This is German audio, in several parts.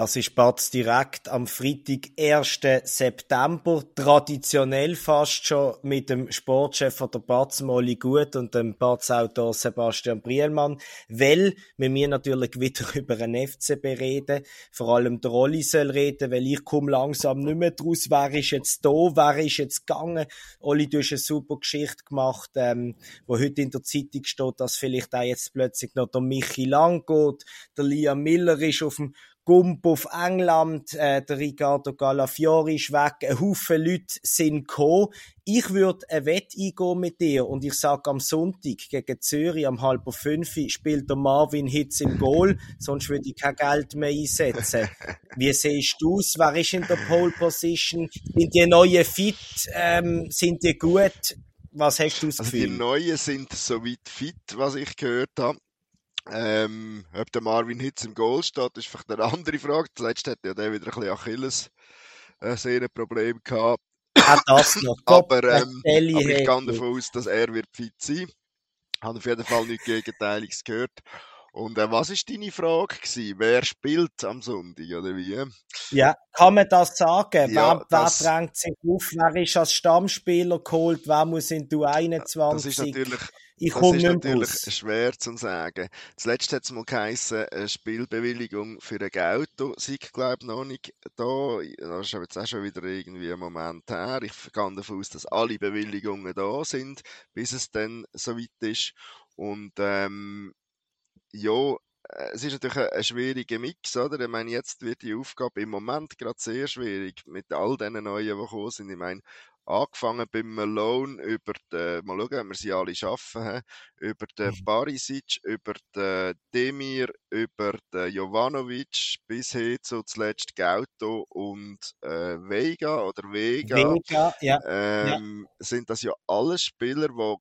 Das ist Batz direkt am Freitag, 1. September. Traditionell fast schon mit dem Sportchef von der Batz, Molly Gut, und dem Batz-Autor Sebastian Brielmann. Weil wir mir natürlich wieder über einen FCB reden. Vor allem der Rolli soll reden, weil ich komme langsam nicht mehr draus. Wer ist jetzt da? Wer ist jetzt gegangen? Olli, du hast eine super Geschichte gemacht, ähm, wo heute in der Zeitung steht, dass vielleicht auch jetzt plötzlich noch der Michi Lang geht. Der Liam Miller ist auf dem Gump auf England, äh, der Riccardo Galafiori ist weg, ein Haufen Leute sind gekommen. Ich würde ein Wett eingehen mit dir und ich sage am Sonntag gegen Zürich am halb fünf spielt der Marvin Hitz im Goal, sonst würde ich kein Geld mehr einsetzen. Wie siehst du es? Wer ist in der Pole Position? Sind die neuen fit? Ähm, sind die gut? Was hast du das Gefühl? Also die Neuen sind soweit fit, was ich gehört habe. Ähm, ob der Marvin Hitz im Goal steht, ist vielleicht eine andere Frage. Zuletzt hat ja der wieder ein bisschen Achilles äh, sehr ein Problem gehabt. Auch das noch. aber, ähm, aber ich gehe davon aus, dass er wird fit sein. Habe auf jeden Fall nichts Gegenteiliges gehört. Und äh, was ist deine Frage gewesen? Wer spielt am Sonntag oder wie? Ja, kann man das sagen? Ja, wer, das, wer drängt sich auf? Wer ist als Stammspieler geholt? Wer muss in du 21? Das ist natürlich ich das ist natürlich raus. schwer zu sagen. Zuletzt hat es mal geheißen, eine Spielbewilligung für ein Auto sei, glaube ich, noch nicht da. Das ist jetzt auch schon wieder irgendwie ein Moment her. Ich gehe davon aus, dass alle Bewilligungen da sind, bis es dann soweit ist. Und ähm, ja, es ist natürlich ein, ein schwieriger Mix, oder? Ich meine, jetzt wird die Aufgabe im Moment gerade sehr schwierig mit all diesen Neuen, die gekommen sind. Ich meine, angefangen beim Malone über den, mal schauen, ob wir sie alle schaffen, über den mhm. Barisic, über den Demir, über den Jovanovic, bis hin zu zuletzt Gauto und äh, Vega oder Vega. Vega, ja. Ähm, ja. Sind das ja alle Spieler, die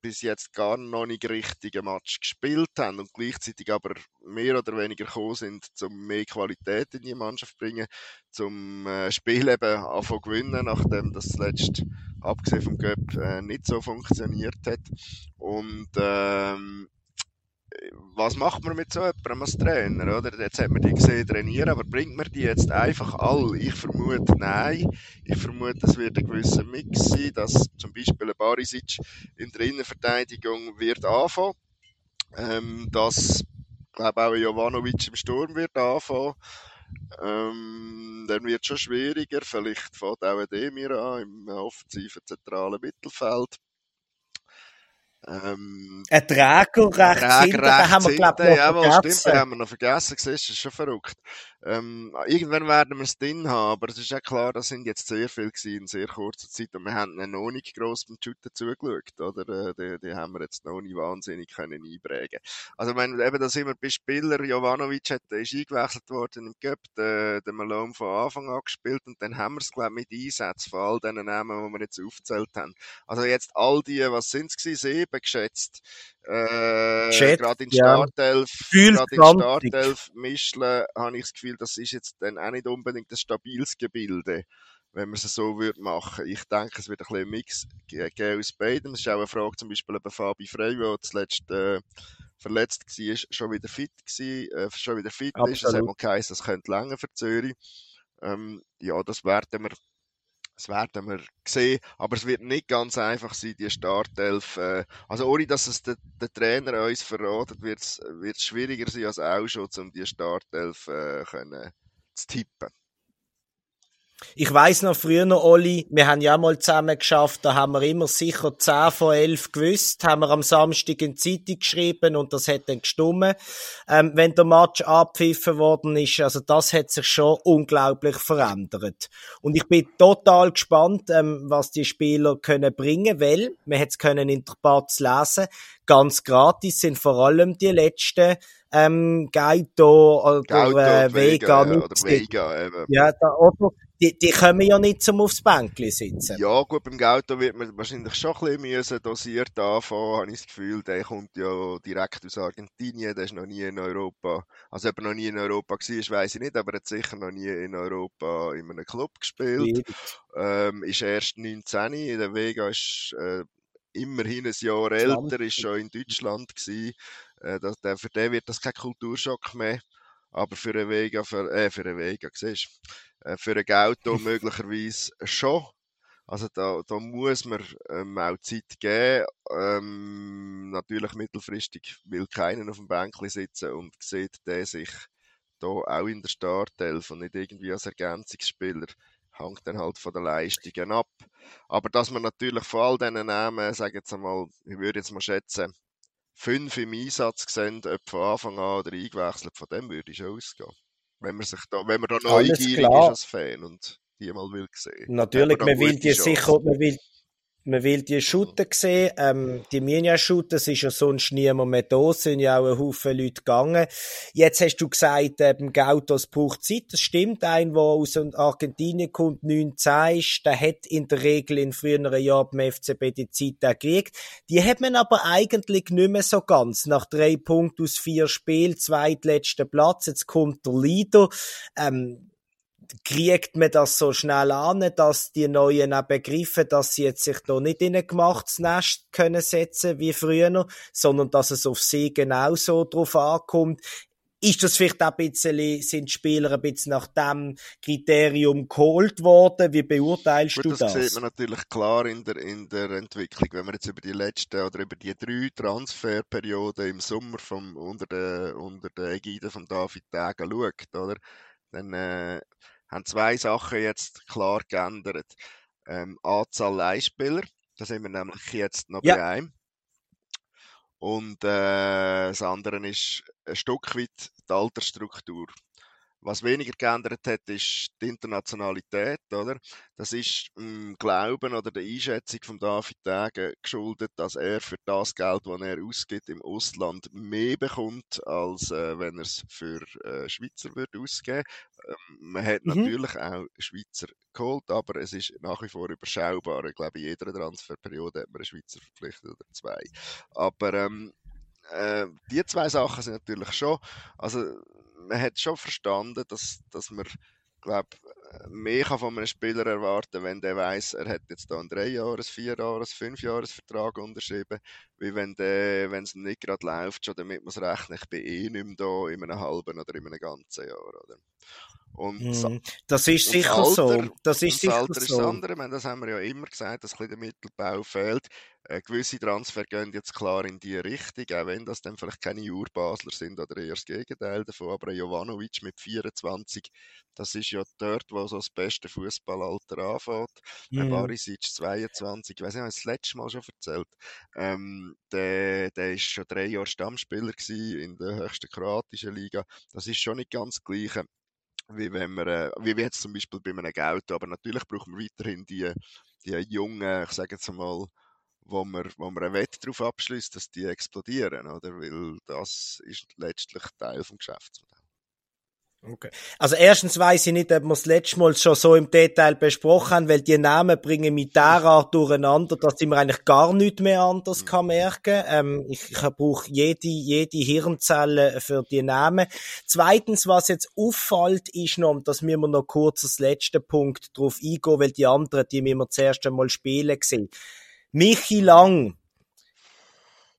bis jetzt gar noch nicht richtigen Match gespielt haben und gleichzeitig aber mehr oder weniger gekommen sind, um mehr Qualität in die Mannschaft zu bringen, zum äh, Spiel eben anfangen gewinnen, nachdem das zuletzt, abgesehen vom Göpp, äh, nicht so funktioniert hat. Und ähm, was macht man mit so jemandem als Trainer, oder? Jetzt hat man die gesehen trainieren, aber bringt man die jetzt einfach alle? Ich vermute, nein. Ich vermute, es wird ein gewisser Mix sein, dass zum Beispiel ein Barisic in der Innenverteidigung wird anfangen. Ähm, dass, glaube auch Jovanovic im Sturm wird anfangen. Ähm, dann wird es schon schwieriger. Vielleicht fährt auch Demir an im offensiven zentralen Mittelfeld. Ähm, ein Träger rechts hinten, den haben wir, glaube ich, noch jawohl, vergessen. stimmt, den haben wir noch vergessen, siehst, das ist schon verrückt. Ähm, irgendwann werden wir es drin haben, aber es ist ja klar, das sind jetzt sehr viel gewesen in sehr kurzer Zeit und wir haben noch nicht gross beim Shooten zugeschaut, oder? Äh, die, die haben wir jetzt noch nicht wahnsinnig können einprägen. Also, ich meine, eben, da sind wir bei Spieler, Jovanovic hat, ist eingewechselt worden im Cup, der, der Malone von Anfang an gespielt und dann haben wir es, glaube ich, mit Einsätzen von all diesen Namen, die wir jetzt aufgezählt haben. Also jetzt all die, was sind es gewesen? Sieben geschätzt. Äh, gerade in Startelf, ja. gerade in Startelf Mischle habe ich das Gefühl, das ist jetzt dann auch nicht unbedingt ein stabiles Gebilde, wenn man es so würde machen. Ich denke, es wird ein bisschen ein Mix geben aus beiden. Es ist auch eine Frage zum Beispiel über Fabi Frey, der zuletzt äh, verletzt war, schon wieder fit war, äh, schon wieder fit Absolut. ist. Es hat mal geheißen, es könnte länger für Zürich. Ähm, ja, das werden wir das werden wir sehen, aber es wird nicht ganz einfach sein, die Startelf. Äh, also ohne, dass es der, der Trainer uns verratet, wird es schwieriger sein als auch schon, um die Startelf äh, können, zu tippen. Ich weiß noch früher noch, Oli, wir haben ja mal zusammen geschafft, da haben wir immer sicher 10 von 11 gewusst, haben wir am Samstag in die Zeitung geschrieben und das hat dann gestummen. Ähm, wenn der Match abpfiffen worden ist, also das hat sich schon unglaublich verändert. Und ich bin total gespannt, ähm, was die Spieler können bringen, weil, wir hat können in der Batz lesen, ganz gratis sind vor allem die letzten ähm, Gaito oder Gauto, äh, Vega, Vega, oder Vega eben. Ja, da, oder die, die kommen ja nicht zum aufs Bänkli sitzen. Ja, gut, beim Gauto wird man wahrscheinlich schon ein bisschen dosiert anfangen, habe ich das Gefühl. Der kommt ja direkt aus Argentinien, der ist noch nie in Europa, also ob er noch nie in Europa war, weiß ich nicht, aber er hat sicher noch nie in Europa in einem Club gespielt. Ähm, ist erst 19, in der Vega ist äh, immerhin ein Jahr älter, ist schon in Deutschland gewesen. Äh, das, der, für den wird das kein Kulturschock mehr. Aber für einen Vega, für, äh, für einen Vega, siehst äh, für ein Auto möglicherweise schon. Also da, da muss man ähm, auch Zeit geben. Ähm, natürlich mittelfristig will keiner auf dem Bänkli sitzen und sieht der sich da auch in der Startelf und nicht irgendwie als Ergänzungsspieler hängt dann halt von den Leistungen ab. Aber dass man natürlich von all diesen Namen, sage jetzt einmal, ich würde jetzt mal schätzen, fünf im Einsatz sehen, ob von Anfang an oder eingewechselt, von dem würde ich schon ausgehen. Wenn man sich da, wenn man da neugierig ist als Fan und die mal will sehen. Natürlich, man will die sicher, man will, man will die Shooter sehen. Ähm, die Minia-Shooter ist ja sonst niemand mehr da, sind ja auch ein Haufen Leute gegangen. Jetzt hast du gesagt, ähm, Gautos braucht Zeit. Das stimmt. Ein, der aus Argentinien kommt, 19 ist, der hat in der Regel in früheren Jahren beim FCB die Zeit gekriegt. Die hat man aber eigentlich nicht mehr so ganz. Nach drei Punkten aus vier Spielen, zweitletzter Platz. Jetzt kommt der Leader. Ähm, kriegt man das so schnell an, dass die Neuen auch begreifen, dass sie jetzt sich da nicht in ein gemachtes Nest können setzen wie früher, sondern dass es auf sie genauso drauf ankommt. Ist das vielleicht auch ein bisschen, sind die Spieler ein bisschen nach dem Kriterium geholt worden? Wie beurteilst Gut, du das? Das sieht man natürlich klar in der, in der Entwicklung. Wenn man jetzt über die letzten oder über die drei Transferperioden im Sommer vom, unter der, unter der Ägide von David Degen schaut, oder? Dann, äh, haben zwei Sachen jetzt klar geändert. Ähm, Anzahl Leihspieler, da sind wir nämlich jetzt noch ja. bei einem. Und äh, das andere ist ein Stück weit die Altersstruktur. Was weniger geändert hat, ist die Internationalität, oder? Das ist dem Glauben oder der Einschätzung von David Degen geschuldet, dass er für das Geld, das er ausgibt im Ausland, mehr bekommt, als äh, wenn er es für äh, Schweizer würde ausgeben. Ähm, man hat mhm. natürlich auch Schweizer geholt, aber es ist nach wie vor überschaubar. Ich glaube, in jeder Transferperiode hat man einen Schweizer verpflichtet oder zwei. Aber ähm, äh, die zwei Sachen sind natürlich schon, also man hat schon verstanden, dass, dass man, glaube mehr kann von einem Spieler erwarten, wenn der weiß, er hat jetzt da einen drei Jahres, vier Jahres, fünf Jahres Vertrag unterschrieben, wie wenn der, wenn es nicht gerade läuft, schon damit man es rechnet, ich bin eh nicht mehr da in einem halben oder in einem ganzen Jahr, oder? Und mm, das ist sicher Alter, so. Das ist sicher Alter ist so. das andere. Meine, das haben wir ja immer gesagt, dass ein der Mittelbau fehlt. Äh, gewisse Transfer gehen jetzt klar in die Richtung, auch wenn das dann vielleicht keine Urbasler sind oder eher das Gegenteil davon. Aber Jovanovic mit 24, das ist ja dort, wo so das beste Fußballalter anfängt. Mm. Barisic 22, ich weiß nicht, habe ich das letzte Mal schon erzählt. Ähm, der, der ist schon drei Jahre Stammspieler in der höchsten kroatischen Liga. Das ist schon nicht ganz das Gleiche wie wenn man, äh, wie jetzt zum Beispiel bei einem Geld, aber natürlich braucht man weiterhin die, die jungen, ich sage jetzt mal, wo man, wo man einen Wett darauf abschließt, dass die explodieren, oder? Weil das ist letztlich Teil des Geschäftsmodells. Okay. Also erstens weiß ich nicht, ob wir das letzte Mal schon so im Detail besprochen haben, weil die Namen bringen mich derart durcheinander, dass ich mir eigentlich gar nichts mehr anders mhm. kann merken. Ähm, ich ich brauche jede, jede Hirnzelle für die Namen. Zweitens, was jetzt auffällt, ist noch, dass wir noch kurz als letzten Punkt drauf eingehen, weil die anderen, die wir zuerst einmal spielen sehen. Michi Lang,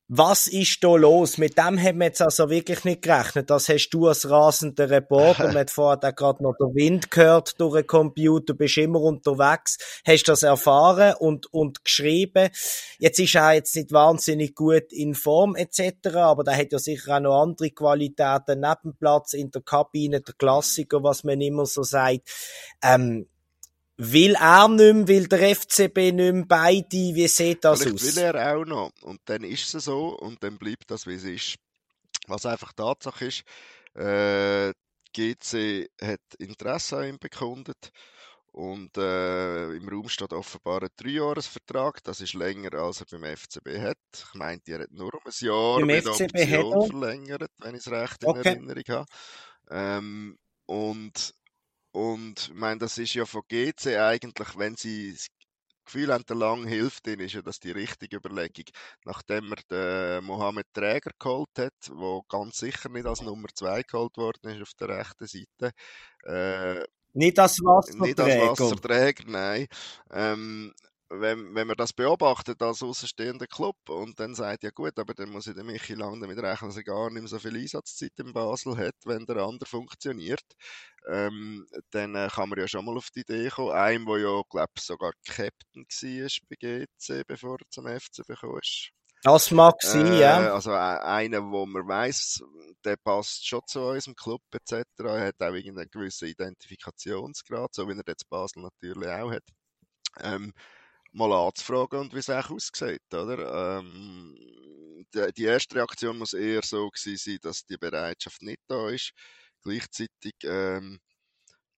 was ist da los? Mit dem haben wir jetzt also wirklich nicht gerechnet. Das hast du als rasender Reporter. Man hat vorher gerade noch den Wind gehört durch den Computer. Du bist immer unterwegs. Hast das erfahren und, und geschrieben. Jetzt ist er jetzt nicht wahnsinnig gut in Form etc. Aber der hat ja sicher auch noch andere Qualitäten neben Platz in der Kabine, der Klassiker, was man immer so sagt. Ähm, Will er nicht mehr, will der FCB nicht mehr, beide, wie sieht das Vielleicht aus? will er auch noch. Und dann ist es so und dann bleibt das, wie es ist. Was einfach Tatsache ist, äh, GC hat Interesse an ihm bekundet. Und äh, im Raum steht offenbar ein Dreijahresvertrag. Das ist länger, als er beim FCB hat. Ich meinte, er hat nur um ein Jahr Im mit FCB Option verlängert, wenn ich es recht in okay. Erinnerung habe. Ähm, und Und ich meine, das ist ja von GC eigentlich, wenn sie das Gefühl haben, der Lang hilft ihnen, ist ja das die richtige Überlegung. Nachdem er den Mohamed Träger geholt hat, wo ganz sicher nicht als Nummer 2 geholt worden ist auf der rechten Seite. Äh, nicht als Wasserträger. Nicht als Wasserträger, nein. Ähm, wenn, wenn man das beobachtet als außenstehender Club und dann sagt, ja gut, aber dann muss ich den Michi Lang damit rechnen, dass er gar nicht mehr so viel Einsatzzeit in Basel hat, wenn der andere funktioniert, ähm, dann äh, kann man ja schon mal auf die Idee kommen. Einem, der ja, glaube ich, sogar Captain war bei GC, bevor er zum FC bekommen ist. Das mag sein, äh, ja. Also äh, einer, wo man weiß, der passt schon zu unserem Club etc. Er hat auch irgendeinen gewissen Identifikationsgrad, so wie er jetzt Basel natürlich auch hat. Ähm, mal anzufragen und wie es auch aussieht, oder? Ähm, die, erste Reaktion muss eher so gewesen sein, dass die Bereitschaft nicht da ist. Gleichzeitig ähm,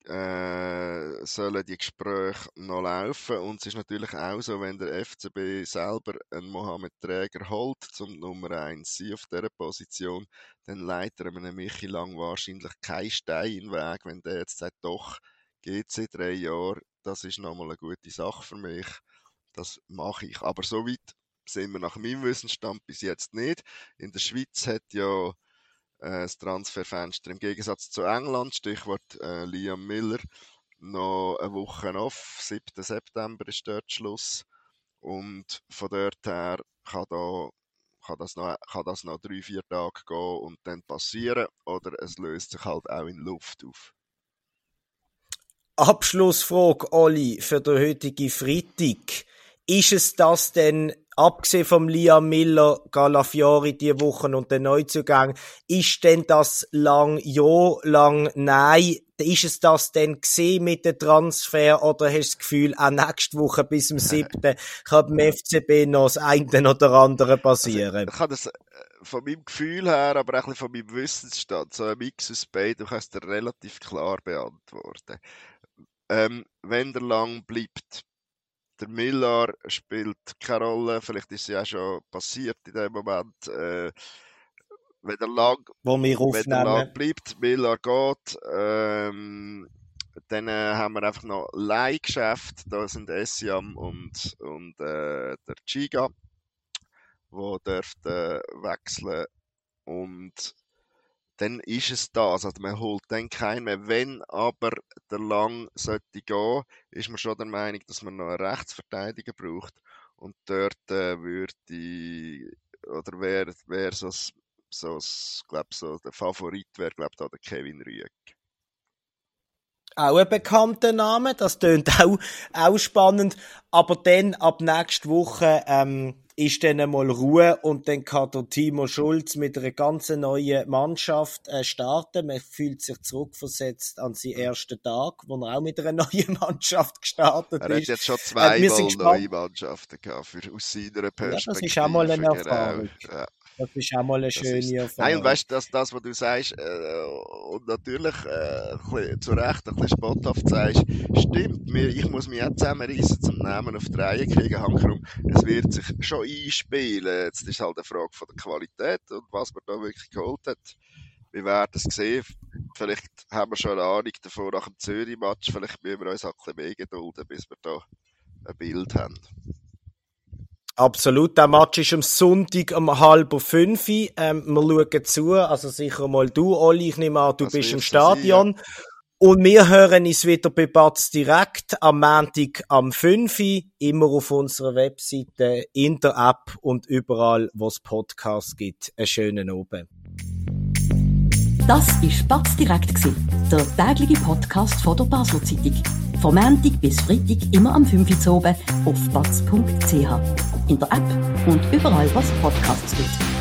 äh, sollen die Gespräche noch laufen und es ist natürlich auch so, wenn der FCB selber einen Mohamed Träger holt zum Nummer 1 sein auf dieser Position, dann leitet einem Michi Lang wahrscheinlich keinen Stein Weg, wenn der jetzt sagt, doch, geht GC drei Jahre, das ist nochmal eine gute Sache für mich das mache ich. Aber so weit sind wir nach meinem Wissensstand bis jetzt nicht. In der Schweiz hat ja äh, das Transferfenster im Gegensatz zu England, Stichwort äh, Liam Miller, noch eine Woche auf. 7. September ist dort Schluss. Und von dort her kann, da, kann, das noch, kann das noch drei, vier Tage gehen und dann passieren. Oder es löst sich halt auch in Luft auf. Abschlussfrage, Olli, für den heutigen Freitag. Ist es das denn, abgesehen vom Liam Miller, Galafiori die Wochen und den Neuzugang, ist denn das lang ja, lang nein? Ist es das denn gesehen mit dem Transfer oder hast du das Gefühl, auch nächste Woche bis zum 7. kann beim FCB noch das eine oder andere passieren? Also, ich kann das äh, von meinem Gefühl her, aber auch von meinem Wissensstand, so ein Mix aus beiden, du kannst dir relativ klar beantworten. Ähm, wenn der lang bleibt, der Miller spielt keine Rolle, vielleicht ist es ja schon passiert in dem Moment. Äh, wenn er lang, wenn er lang bleibt, Miller geht, ähm, dann äh, haben wir einfach noch Leihgeschäft. Da sind Essiam und, und äh, der Chiga, wo dürfte wechseln und dann ist es das. Also man holt dann keinen mehr. Wenn aber der Lang sollte gehen, ist man schon der Meinung, dass man noch einen Rechtsverteidiger braucht. Und dort äh, würde oder wäre wär so, so, glaub, so der Favorit wäre, glaube ich, der Kevin Rüegg. Auch ein bekannter Name, das tönt auch, auch spannend. Aber dann ab nächster Woche ähm, ist dann einmal Ruhe und dann kann der Timo Schulz mit einer ganz neuen Mannschaft äh, starten. Man fühlt sich zurückversetzt an seinen ersten Tag, wo er auch mit einer neuen Mannschaft gestartet ist. Er hat jetzt schon zweimal äh, neue Mannschaften gehabt, für, aus seiner Perspektive. Ja, das ist auch mal eine. Erfahrung. Genau. Ja. Das ist auch mal eine schöne. Nein, und weißt du, das, das, was du sagst, äh, und natürlich äh, zu Recht ein bisschen spotthaft sagst, stimmt, mir, ich muss mich auch zusammenreißen, zum Namen auf die Reihe kriegen, Hankerum. Es wird sich schon einspielen. Jetzt ist halt eine Frage von der Qualität und was man da wirklich geholt hat. Wir werden es sehen. Vielleicht haben wir schon eine Ahnung davon nach dem Zürich-Match. Vielleicht müssen wir uns auch ein bisschen mehr gedulden, bis wir da ein Bild haben. Absolut. Der Match ist am Sonntag um halb fünf. Ähm, wir schauen zu. Also sicher mal du, Olli. Ich nehme an, du das bist im Stadion. Sein, ja. Und wir hören uns wieder bei Batz direkt am Montag am 5. Immer auf unserer Webseite, in der App und überall, wo es Podcasts gibt. Einen schönen Abend. Das war Batz direkt, der tägliche Podcast von der Basel Zeitung. Von Montag bis Freitag immer am 5. Uhr oben auf batz.ch. In der App und überall, was Podcasts gibt.